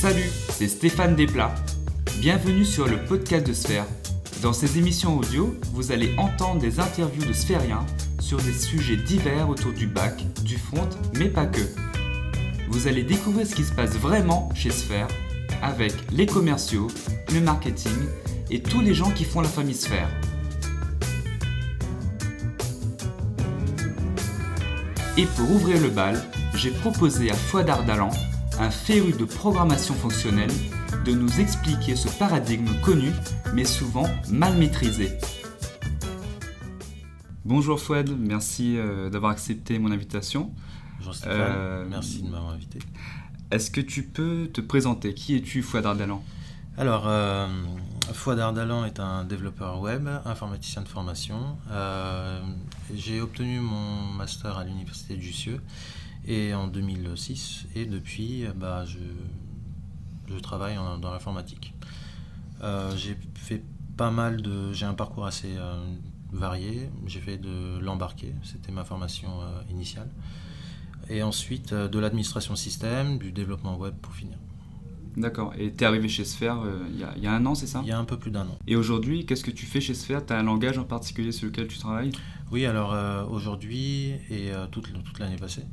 Salut, c'est Stéphane Desplats. Bienvenue sur le podcast de Sphère. Dans ces émissions audio, vous allez entendre des interviews de sphériens sur des sujets divers autour du bac, du front, mais pas que. Vous allez découvrir ce qui se passe vraiment chez Sphère avec les commerciaux, le marketing et tous les gens qui font la famille Sphère. Et pour ouvrir le bal, j'ai proposé à Fouad Ardalan, un féru de programmation fonctionnelle, de nous expliquer ce paradigme connu, mais souvent mal maîtrisé. Bonjour Fouad, merci euh, d'avoir accepté mon invitation. Bonjour Stéphane, Euh, merci de m'avoir invité. Est-ce que tu peux te présenter? Qui es-tu Fouad Ardalan? Alors, euh, Fouad Ardalan est un développeur web, informaticien de formation. J'ai obtenu mon master à l'université de Jussieu et en 2006 et depuis, bah, je, je travaille en- dans l'informatique. Euh, J'ai fait pas mal de... J'ai un parcours assez euh, varié. J'ai fait de l'embarqué, c'était ma formation euh, initiale. Et ensuite de l'administration système, du développement web pour finir. D'accord. Et tu es arrivé chez Sphère euh, il y, y a un an, c'est ça? Il y a un peu plus d'un an. Et aujourd'hui, qu'est-ce que tu fais chez Sphère? Tu as un langage en particulier sur lequel tu travailles? Oui, alors aujourd'hui et toute, toute l'année passée,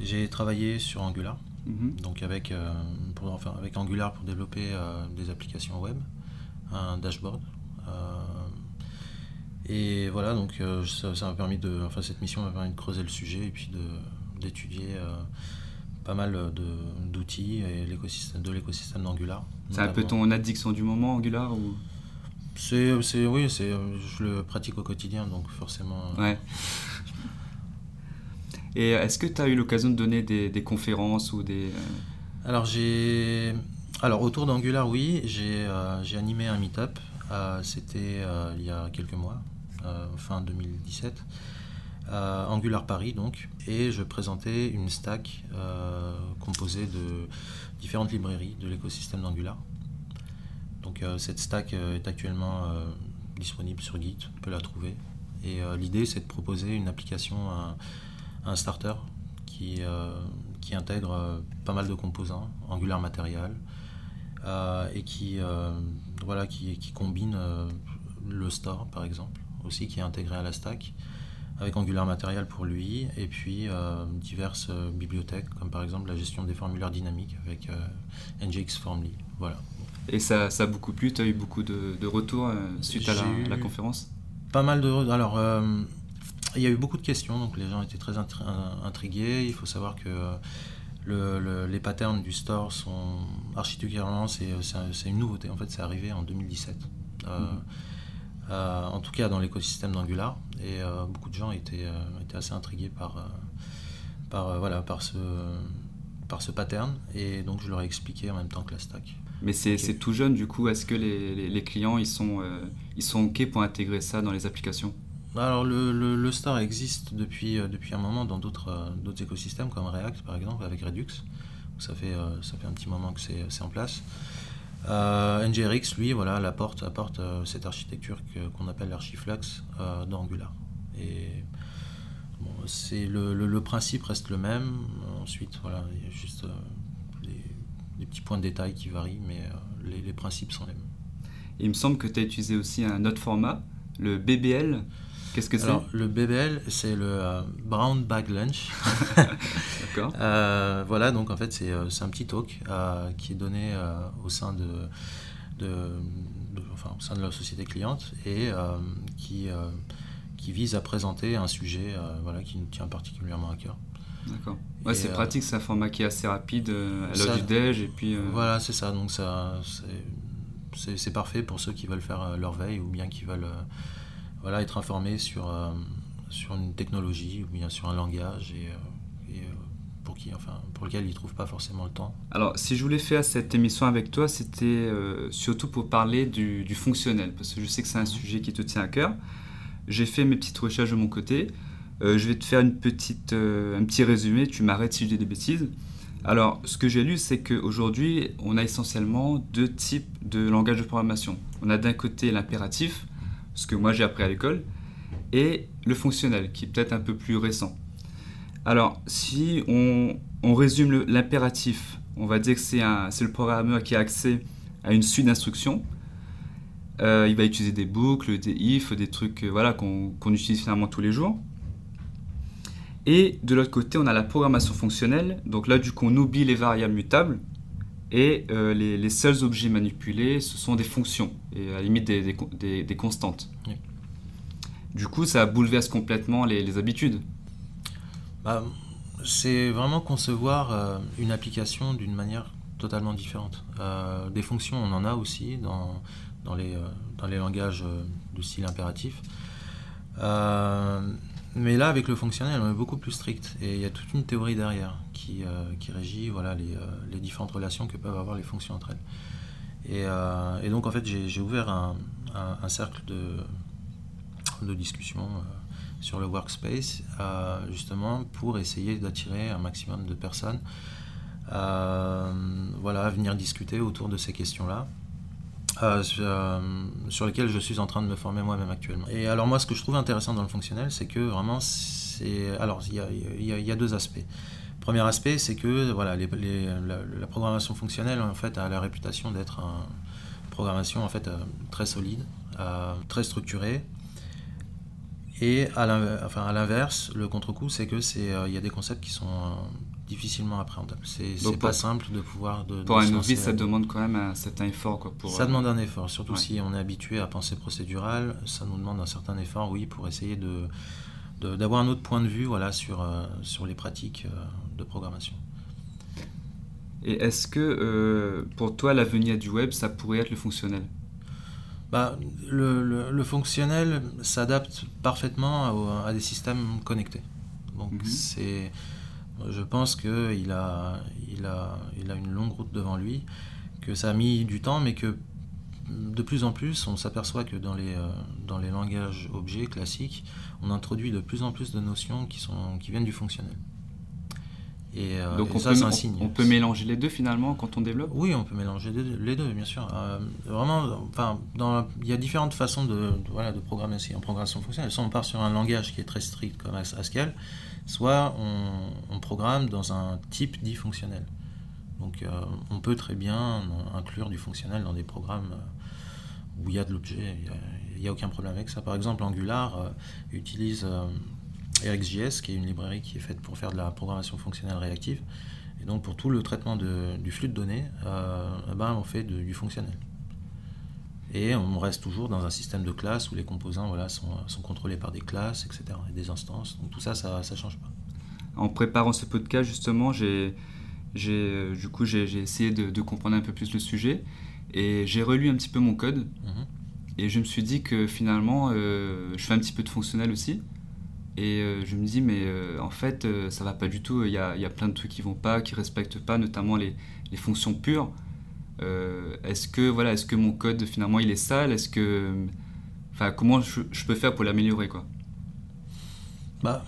j'ai travaillé sur Angular, Mhm. donc avec, euh, pour, enfin, avec Angular pour développer euh, des applications web, un dashboard. euh, et voilà, donc ça permis de, enfin cette mission m'a permis de creuser le sujet et puis d'étudier pas mal d'outils et de l'écosystème d'Angular. C'est un peu ton addiction du moment, Angular ou... C'est, oui, c'est, je le pratique au quotidien, donc forcément. Ouais. Et est-ce que tu as eu l'occasion de donner des, conférences ou des... euh, Alors alors autour d'Angular oui j'ai euh, animé un meet-up Euh, c'était euh, il y a quelques mois euh, fin 2017 à Angular Paris donc et je présentais une stack euh, composée de différentes librairies de l'écosystème d'Angular. Donc euh, cette stack euh, est actuellement euh, disponible sur Git on peut la trouver. Et euh, l'idée c'est de proposer une application un starter qui, euh, qui intègre euh, pas mal de composants, Angular Material, euh, et qui, voilà, qui, qui combine le store par exemple, aussi qui est intégré à la stack, avec Angular Material pour lui, et puis euh, diverses euh, bibliothèques, comme par exemple la gestion des formulaires dynamiques avec euh, NGX Formly. Voilà. Et ça, ça a beaucoup plu, tu as eu beaucoup de, de retours suite à la, conférence? Pas mal de. Alors, euh, il y a eu beaucoup de questions, donc les gens étaient très intri- in- intrigués. Il faut savoir que euh, le- le- les patterns du store sont architecturalement, c'est c'est un- c'est une nouveauté. En fait, c'est arrivé en 2017. Euh, Mhm. euh, en tout cas, dans l'écosystème d'Angular. Et euh, beaucoup de gens étaient, euh, étaient assez intrigués par, euh, par, euh, voilà, par, ce, par ce pattern. Et donc, je leur ai expliqué en même temps que la stack. Mais c'est tout jeune, du coup, est-ce que les, les- les clients, ils sont, euh, ils sont OK pour intégrer ça dans les applications? Alors le, le, Star existe depuis, euh, depuis un moment dans d'autres euh, d'autres écosystèmes comme React par exemple avec Redux. Ça fait, euh, ça fait un petit moment que c'est en place. NGRX lui voilà apporte, apporte cette architecture qu'on appelle l'archiflux euh, d'Angular. Et bon, le, le, principe reste le même. Ensuite voilà il y a juste euh, des, petits points de détail qui varient mais les, les principes sont les mêmes. Il me semble que tu as utilisé aussi un autre format, le BBL. Qu'est-ce que c'est Alors le BBL c'est le euh, Brown Bag Lunch. D'accord. Euh, voilà, donc en fait, c'est euh, c'est un petit talk euh, qui est donné au, sein de, de, de- enfin, au sein de la société cliente et qui, qui vise à présenter un sujet voilà, qui nous tient particulièrement à cœur. D'accord. Ouais, c'est pratique, c'est un format qui est assez rapide à l'heure du déj. Et puis, Voilà, c'est ça. Donc ça, c'est- parfait pour ceux qui veulent faire leur veille ou bien qui veulent voilà, être informés sur, euh, sur une technologie ou bien sur un langage et, euh, euh, pour, qui, enfin, pour lequel ils ne trouvent pas forcément le temps. Alors, si je voulais faire cette émission avec toi, c'était surtout pour parler du, fonctionnel, parce que je sais que c'est un sujet qui te tient à cœur. J'ai fait mes petites recherches de mon côté. Je vais te faire une petite, un petit résumé, tu m'arrêtes si je dis des bêtises. Alors, ce que j'ai lu, c'est qu'aujourd'hui, on a essentiellement deux types de langage de programmation. On a d'un côté l'impératif, ce que moi j'ai appris à l'école, et le fonctionnel, qui est peut-être un peu plus récent. Alors, si on, résume l'impératif on va dire que c'est le programmeur qui a accès à une suite d'instructions. il va utiliser des boucles, des if, des trucs voilà, qu'on utilise finalement tous les jours. Et de l'autre côté, on a la programmation fonctionnelle. Donc là, du coup, on oublie les variables mutables. Et euh, les, seuls objets manipulés, ce sont des fonctions, et à la limite des, constantes. Du coup, ça bouleverse complètement les, habitudes. Bah, c'est vraiment concevoir euh, une application d'une manière totalement différente. Euh, des fonctions, on en a aussi dans, dans, les, dans les langages du style impératif. Mais là, avec le fonctionnel, on est beaucoup plus strict. Et il y a toute une théorie derrière qui, euh, qui régit voilà, les, euh, les, différentes relations que peuvent avoir les fonctions entre elles. Et, euh, et donc, en fait, j'ai ouvert un, cercle de, discussion sur le workspace, justement, pour essayer d'attirer un maximum de personnes voilà, à venir discuter autour de ces questions-là. Euh, euh, sur, lesquels je suis en train de me former moi-même actuellement. Et alors moi, ce que je trouve intéressant dans le fonctionnel, c'est que vraiment, c'est... Alors, il y a, deux aspects. Premier aspect, c'est que voilà, les, la, programmation fonctionnelle, en fait, a la réputation d'être une programmation en fait, euh, très solide, très structurée. Et à l'inverse, le contre-coup, c'est que c'est il y a des concepts qui sont difficilement appréhendable. C'est pas simple de pouvoir. De, pour un novice, ça demande quand même un certain effort. Quoi, pour, ça euh, demande un effort, surtout si on est habitué à penser procédural. Ça nous demande un certain effort, oui, pour essayer de d'avoir un autre point de vue voilà, sur, euh, sur les pratiques euh, de programmation. Et est-ce que pour toi, l'avenir du web, ça pourrait être le fonctionnel? Bah, le, le, fonctionnel s'adapte parfaitement à, des systèmes connectés. Donc mhm. c'est je pense qu'il a, il a, il a une longue route devant lui, que ça a mis du temps, mais que de plus en plus, on s'aperçoit que dans les, euh, dans les langages objets classiques, on introduit de plus en plus de notions qui, sont, qui viennent du fonctionnel. Et, euh, Donc on, ça, peut, un signe. on, peut mélanger les deux finalement quand on développe? Oui, on peut mélanger les deux, bien sûr. Euh, vraiment, enfin, dans, il y a différentes façons de, voilà, de programmer aussi en programmation fonctionnelle. Soit on part sur un langage qui est très strict comme Haskell, soit on, programme dans un type dit fonctionnel. Donc euh, on peut très bien inclure du fonctionnel dans des programmes où il y a de l'objet, il n'y a, aucun problème avec ça. Par exemple, Angular euh, utilise RxJS, qui est une librairie qui est faite pour faire de la programmation fonctionnelle réactive. Et donc pour tout le traitement du flux de données, eh ben, on fait du fonctionnel. Et on reste toujours dans un système de classes où les composants voilà, sont, contrôlés par des classes, etc., et des instances. Donc tout ça, ça ne change pas. En préparant ce podcast, justement, j'ai, j'ai, essayé de, comprendre un peu plus le sujet et j'ai relu un petit peu mon code. Mhm. Et je me suis dit que finalement, euh, je fais un petit peu de fonctionnel aussi. Et euh, je me dis, mais euh, en fait, ça va pas du tout. Il y a, y a, plein de trucs qui vont pas, qui respectent pas, notamment les, les fonctions pures. Est-ce que voilà, est-ce que mon code finalement il est sale? Est-ce que, enfin, comment je, peux faire pour l'améliorer quoi? Bah,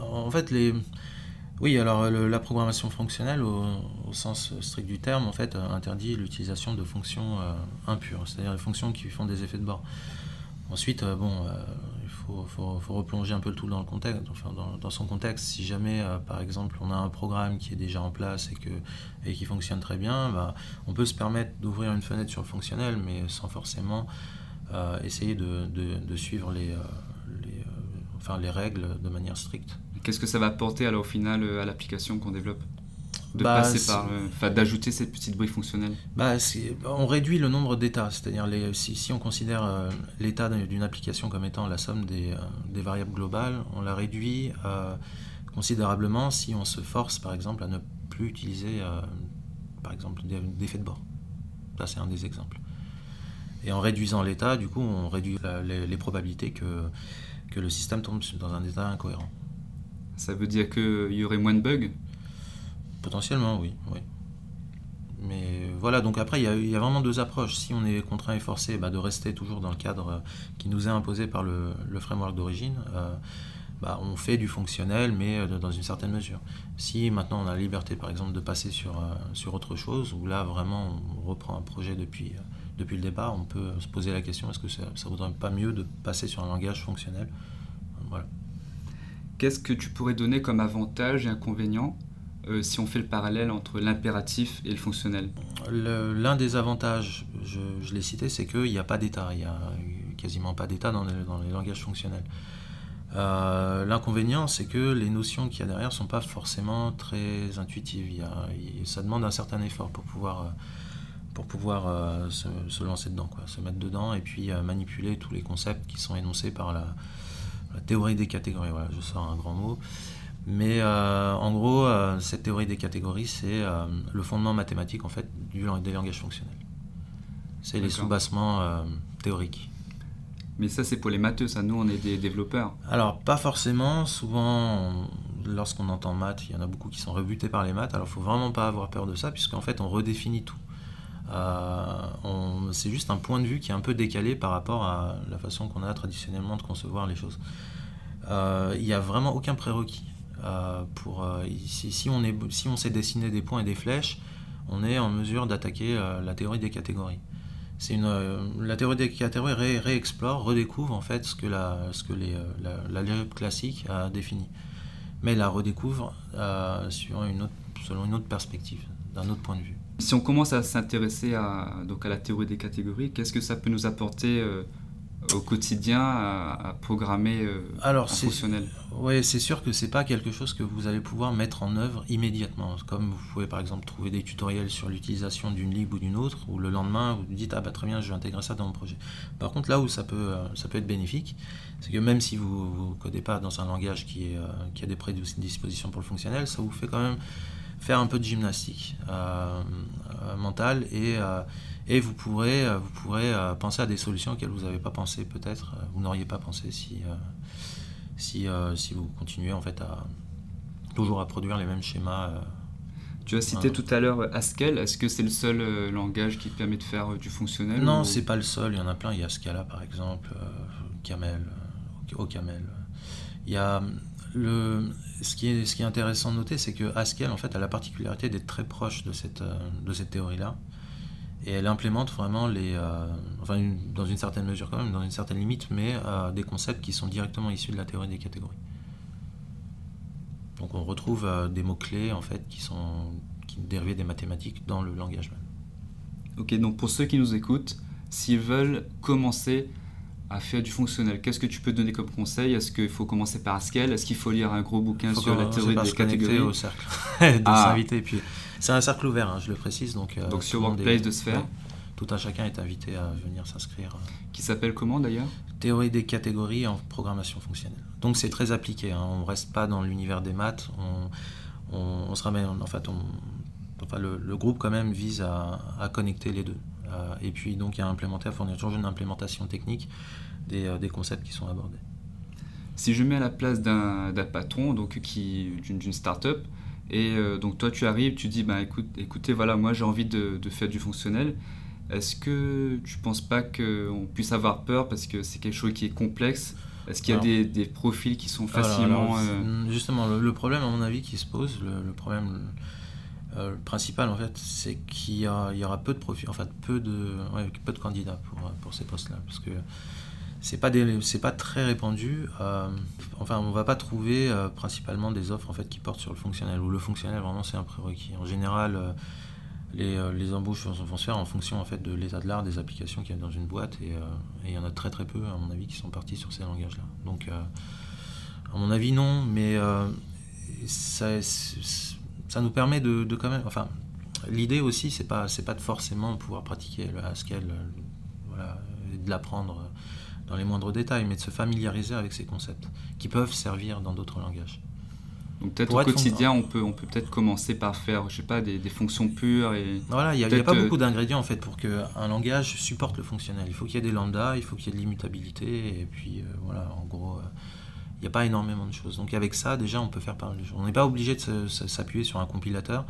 en fait les, oui, alors la programmation fonctionnelle au, sens strict du terme en fait interdit l'utilisation de fonctions euh, impures, c'est-à-dire des fonctions qui font des effets de bord. Ensuite, euh, bon, faut, faut, replonger un peu le tout dans le contexte, dans, son contexte. Si jamais, euh, par exemple, on a un programme qui est déjà en place et, qui fonctionne très bien, bah, on peut se permettre d'ouvrir une fenêtre sur le fonctionnel, mais sans forcément euh, essayer de, suivre euh, les règles de manière stricte. Qu'est-ce que ça va apporter alors au final à l'application qu'on développe? De bah, passer par, enfin, d'ajouter cette petite brique fonctionnelle? Bah, On réduit le nombre d'états, c'est-à-dire les, si, si, on considère euh, l'état d'une application comme étant la somme des, euh, des, variables globales, on la réduit euh, considérablement si on se force par exemple à ne plus utiliser par exemple d'effets de bord. Ça c'est un des exemples. Et en réduisant l'état, du coup, on réduit les, les, probabilités que, que le système tombe dans un état incohérent. Ça veut dire qu'il y aurait moins de bugs? Potentiellement, oui. Mais voilà, donc après, il y, a, vraiment deux approches. Si on est contraint et forcé bah, de rester toujours dans le cadre euh, qui nous est imposé par le, framework d'origine, euh, bah, on fait du fonctionnel, mais euh, dans une certaine mesure. Si maintenant on a la liberté, par exemple, de passer sur, sur autre chose, où là vraiment on reprend un projet depuis, depuis le départ, on peut se poser la question est-ce que ça ne vaudrait pas mieux de passer sur un langage fonctionnel? Voilà. Qu'est-ce que tu pourrais donner comme avantage et inconvénient euh, si on fait le parallèle entre l'impératif et le fonctionnel? L'un des avantages, je, l'ai cité, c'est qu'il n'y a pas d'état. Il n'y a quasiment pas d'état dans, les langages fonctionnels. Euh, l'inconvénient, c'est que les notions qu'il y a derrière ne sont pas forcément très intuitives. ça demande un certain effort pour pouvoir, euh, pour pouvoir se, lancer dedans, quoi, se mettre dedans et puis manipuler tous les concepts qui sont énoncés par la, la théorie des catégories. Voilà, je sors un grand mot. Mais euh, en gros, euh, cette théorie des catégories, c'est euh, le fondement mathématique en fait du, des langages fonctionnels. C'est les sous-bassements théoriques. Mais ça, c'est pour les matheux, ça. Nous, on est des développeurs. Alors, pas forcément. Souvent, lorsqu'on entend maths, il y en a beaucoup qui sont rebutés par les maths. Alors, il faut vraiment pas avoir peur de ça, puisqu'en fait, on redéfinit tout. C'est juste un point de vue qui est un peu décalé par rapport à la façon qu'on a traditionnellement de concevoir les choses. Il n'y a vraiment aucun prérequis. Euh, pour, euh, si, si on sait dessiner des points et des flèches, on est en mesure d'attaquer euh, la théorie des catégories. La théorie des catégories réexplore, redécouvre en fait ce que la, classique a défini, mais la redécouvre selon une autre perspective, d'un autre point de vue. Si on commence à s'intéresser à, donc à la théorie des catégories, qu'est-ce que ça peut nous apporter au quotidien à, programmer euh, Alors, fonctionnel? Oui, c'est sûr que c'est pas quelque chose que vous allez pouvoir mettre en œuvre immédiatement. Comme vous pouvez par exemple trouver des tutoriels sur l'utilisation d'une lib ou d'une autre, ou le lendemain vous dites ah bah très bien, je vais intégrer ça dans mon projet. Par contre, là où ça peut, euh, ça peut être bénéfique, c'est que même si vous ne codez pas dans un langage qui, est, euh, qui a des prédispositions pour le fonctionnel, ça vous fait quand même faire un peu de gymnastique euh, mentale et et vous pourrez, euh, vous pourrez euh, penser à des solutions auxquelles vous n'avez pas pensé peut-être, euh, vous n'auriez pas pensé si, si, si, vous continuez en fait à toujours à produire les mêmes schémas. Tu as cité tout à l'heure Haskell. Est-ce que c'est le seul langage qui permet de faire du fonctionnel Non, c'est pas le seul. Il y en a plein. Il y a Scala par exemple, Camel, OCaml. Il y a ce, qui est, intéressant de noter, c'est que Haskell en fait a la particularité d'être très proche de cette, cette théorie-là. Et elle implémente vraiment euh, dans une certaine mesure quand même, dans une certaine limite, mais euh, des concepts qui sont directement issus de la théorie des catégories. Donc on retrouve euh, des mots-clés en fait qui sont dérivés des mathématiques dans le langage même. Ok, donc pour ceux qui nous écoutent, s'ils veulent commencer à faire du fonctionnel, qu'est-ce que tu peux donner comme conseil? Est-ce qu'il faut commencer par Haskell? Est-ce qu'il faut lire un gros bouquin sur la théorie des catégories? au cercle de ah. s'inviter puis c'est un cercle ouvert, hein, je le précise. Donc, euh, donc sur Workplace de Sphère? Tout un chacun est invité à venir s'inscrire. Euh. Qui s'appelle comment d'ailleurs? Théorie des catégories en programmation fonctionnelle. Donc c'est très appliqué, hein. on ne reste pas dans l'univers des maths, on, on, se ramène, en fait, enfin, le, groupe quand même vise à, connecter les deux. Euh, et puis donc a implémenté, à fournir toujours une implémentation technique des, des concepts qui sont abordés. Si je mets à la place d'un patron, donc d'une start-up, et euh, donc toi, tu arrives, tu dis, bah, écoute, écoutez, voilà, moi j'ai envie de, faire du fonctionnel. Est-ce que tu ne penses pas qu'on puisse avoir peur parce que c'est quelque chose qui est complexe? Est-ce qu'il y a des, des, profils qui sont facilement... Euh, justement, le, problème, à mon avis, qui se pose, le, problème euh, principal, en fait, c'est qu'il y, y, aura peu de profils, en fait, peu de, peu de candidats pour, pour ces postes-là. Parce que c'est pas c'est pas très répandu. Euh, enfin, on va pas trouver euh, principalement des offres en fait qui portent sur le fonctionnel ou le fonctionnel vraiment c'est un prérequis. En général, euh, les, les, embauches vont, se faire en fonction en fait de l'état de l'art des applications qu'il y a dans une boîte et il y en a très très peu à mon avis qui sont partis sur ces langages-là. Donc, à mon avis non, mais ça, ça nous permet de, de quand même, enfin, l'idée aussi c'est pas c'est pas de forcément pouvoir pratiquer le Haskell, voilà, de l'apprendre dans les moindres détails, mais de se familiariser avec ces concepts qui peuvent servir dans d'autres langages. Donc peut-être au quotidien, on peut, on peut peut-être commencer par faire, je sais pas, des, des fonctions pures et. Voilà, il n'y a, pas beaucoup euh, d'ingrédients en fait pour qu'un langage supporte le fonctionnel. Il faut qu'il y ait des lambdas, il faut qu'il y ait de l'immutabilité, et puis euh, voilà, en gros, euh, il n'y a pas énormément de choses. Donc avec ça, déjà, on peut faire pas mal de choses. On n'est pas obligé de s'appuyer sur un compilateur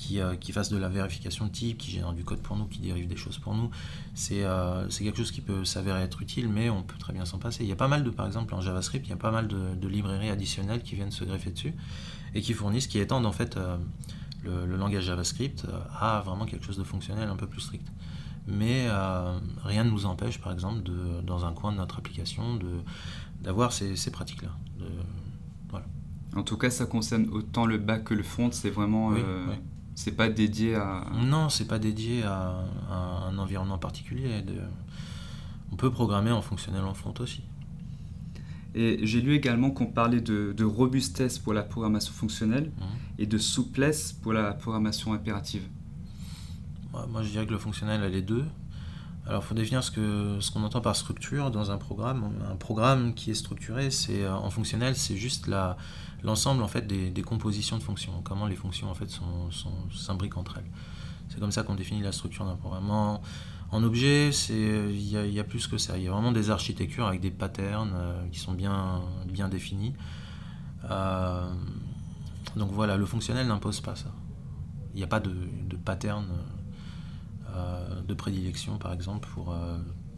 qui, euh, qui fasse de la vérification de type, qui génère du code pour nous, qui dérive des choses pour nous. C'est euh, quelque chose qui peut s'avérer être utile, mais on peut très bien s'en passer. Il y a pas mal de, par exemple, en JavaScript, il y a pas mal de, librairies additionnelles qui viennent se greffer dessus et qui fournissent, qui étendent en fait euh, le, langage JavaScript à vraiment quelque chose de fonctionnel un peu plus strict. Mais rien ne nous empêche, par exemple, de, dans un coin de notre application, d'avoir ces, ces pratiques-là. Voilà. En tout cas, ça concerne autant le back que le front. C'est vraiment, euh, c'est pas dédié à. Non, c'est pas dédié à, un environnement particulier. On peut programmer en fonctionnel en front aussi. Et j'ai lu également qu'on parlait de, robustesse pour la programmation fonctionnelle mmh. et de souplesse pour la programmation impérative. Moi, je dirais que le fonctionnel a les deux. Alors, il faut définir ce qu'on ce qu'on entend par structure dans un programme. Un programme qui est structuré, c'est euh, en fonctionnel, c'est juste l'ensemble en fait des, compositions de fonctions, comment les fonctions en fait s'imbriquent entre elles. C'est comme ça qu'on définit la structure d'un programme. En, objet, il y, a plus que ça. Il y a vraiment des architectures avec des patterns euh, qui sont bien, bien définis. Euh, donc voilà, le fonctionnel n'impose pas ça. Il n'y a pas de, de pattern de prédilection, par exemple, pour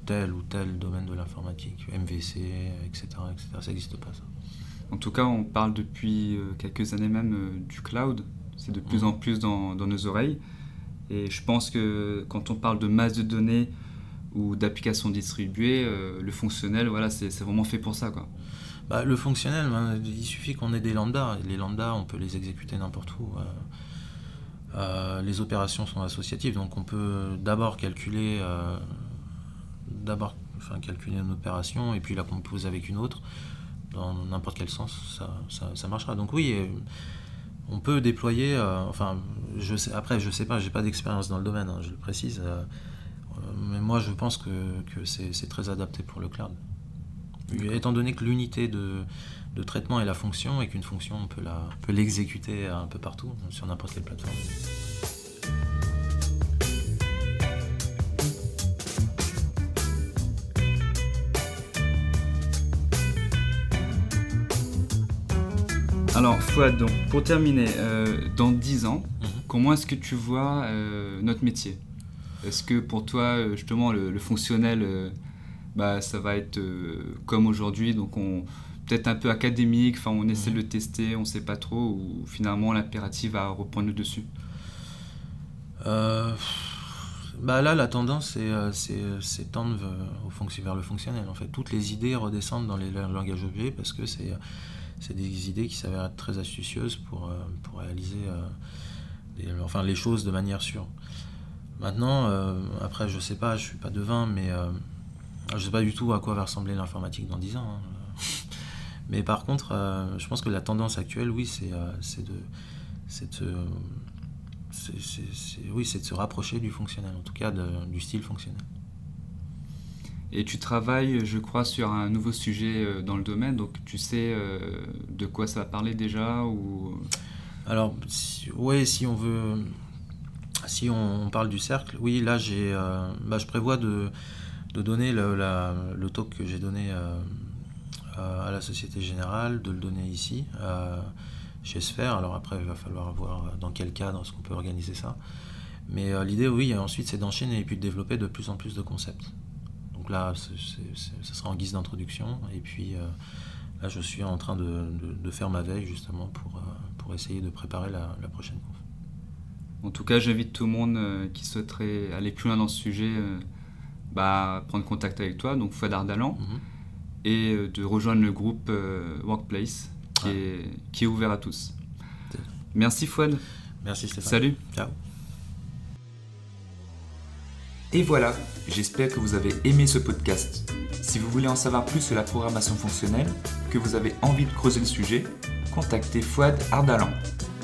tel ou tel domaine de l'informatique, MVC, etc., etc. Ça n'existe pas, ça. En tout cas, on parle depuis quelques années même du cloud. C'est de plus mmh. en plus dans, dans nos oreilles. Et je pense que quand on parle de masse de données ou d'applications distribuées, euh, le fonctionnel, voilà, c'est vraiment fait pour ça. Quoi. Bah, le fonctionnel, ben, il suffit qu'on ait des lambdas. Les lambdas, on peut les exécuter n'importe où. Euh, euh, les opérations sont associatives, donc on peut d'abord calculer, d'abord, enfin, calculer une opération et puis la composer avec une autre dans n'importe quel sens, ça, marchera. Donc oui, on peut déployer, euh, enfin, je sais, après, je sais pas, j'ai pas d'expérience dans le domaine, hein, je le précise, euh, mais moi je pense que, c'est très adapté pour le cloud. Étant donné que l'unité de, traitement est la fonction et qu'une fonction on peut l'exécuter un peu partout sur n'importe quelle plateforme. Alors, Fouad, donc, pour terminer, euh, dans 10 ans, mhm. comment est-ce que tu vois euh, notre métier? Est-ce que pour toi, euh, justement, le, fonctionnel, bah, ça va être comme aujourd'hui, donc on peut-être un peu académique, enfin on essaie de le tester, on ne sait pas trop, ou finalement l'impératif va reprendre le dessus bah là, la tendance, c'est tendre vers le fonctionnel. En fait, toutes les idées redescendent dans les langages objets parce que c'est c'est des idées qui s'avèrent être très astucieuses pour, euh, pour réaliser euh, enfin, les choses de manière sûre. Maintenant, euh, après, je sais pas, je suis pas devin, mais je sais pas du tout à quoi va ressembler l'informatique dans 10 ans. Hein. Mais par contre, je pense que la tendance actuelle, oui, c'est de, de, oui, de se rapprocher du fonctionnel, en tout cas du style fonctionnel. Et tu travailles, je crois, sur un nouveau sujet euh, dans le domaine, donc tu sais euh, de quoi ça va parler déjà ou... Alors, oui, si on veut... Si on, parle du cercle, oui, là, j'ai, euh, bah, je prévois de, de donner le, le, talk que j'ai donné à la Société Générale, de le donner ici, chez Sphère. Alors après, il va falloir voir dans quel cadre est-ce qu'on peut organiser ça. Mais l'idée, oui, ensuite, c'est d'enchaîner et puis de développer de plus en plus de concepts. Donc là, ce sera en guise d'introduction. Et puis euh, là, je suis en train de, faire ma veille justement pour, euh, pour essayer de préparer la, prochaine conf. En tout cas, j'invite tout le monde euh, qui souhaiterait aller plus loin dans ce sujet bah, prendre contact avec toi, donc Fouad Ardalan, mhm. et de rejoindre le groupe Workplace qui, est, qui est ouvert à tous. Merci Fouad. Merci Stéphane. Salut. Ciao. Et voilà, j'espère que vous avez aimé ce podcast. Si vous voulez en savoir plus sur la programmation fonctionnelle, que vous avez envie de creuser le sujet, contactez Fouad Ardalan.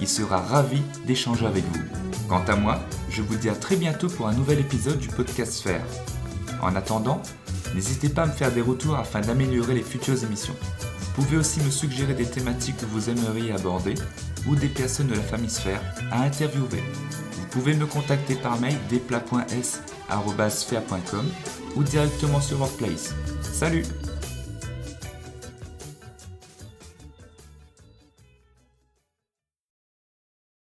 Il sera ravi d'échanger avec vous. Quant à moi, je vous dis à très bientôt pour un nouvel épisode du podcast Sphère. En attendant, n'hésitez pas à me faire des retours afin d'améliorer les futures émissions. Vous pouvez aussi me suggérer des thématiques que vous aimeriez aborder ou des personnes de la famille Sphère à interviewer. Vous pouvez me contacter par mail desplat.s ou directement sur Workplace. Salut